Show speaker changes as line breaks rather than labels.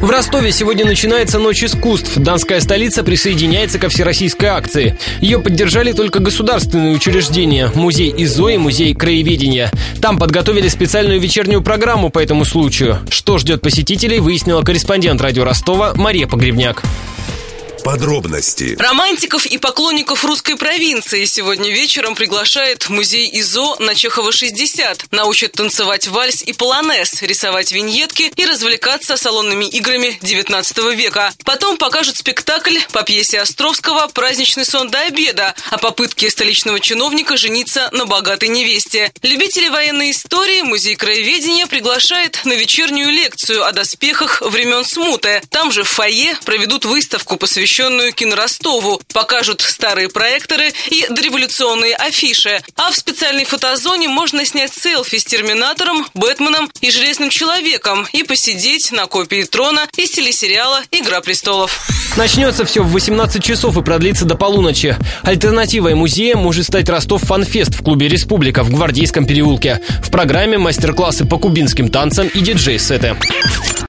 В Ростове сегодня начинается Ночь искусств. Донская столица присоединяется ко всероссийской акции. Ее поддержали только государственные учреждения – музей ИЗО и музей краеведения. Там подготовили специальную вечернюю программу по этому случаю. Что ждет посетителей, выяснила корреспондент радио Ростова Мария Погребняк.
Подробности.
Романтиков и поклонников русской провинции сегодня вечером приглашает музей ИЗО на Чехова 60. Научат танцевать вальс и полонез, рисовать виньетки и развлекаться салонными играми 19 века. Потом покажут спектакль по пьесе Островского «Праздничный сон до обеда» о попытке столичного чиновника жениться на богатой невесте. Любители военной истории музей краеведения приглашает на вечернюю лекцию о доспехах времен смуты. Там же в фойе проведут выставку, посвященную посвященную киноростову. Покажут старые проекторы и дореволюционные афиши. А в специальной фотозоне можно снять селфи с Терминатором, Бэтменом и Железным Человеком и посидеть на копии трона из телесериала «Игра престолов».
Начнется все в 18 часов и продлится до полуночи. Альтернативой музея может стать Ростов Фанфест в клубе «Республика» в Гвардейском переулке. В программе мастер-классы по кубинским танцам и диджей-сеты.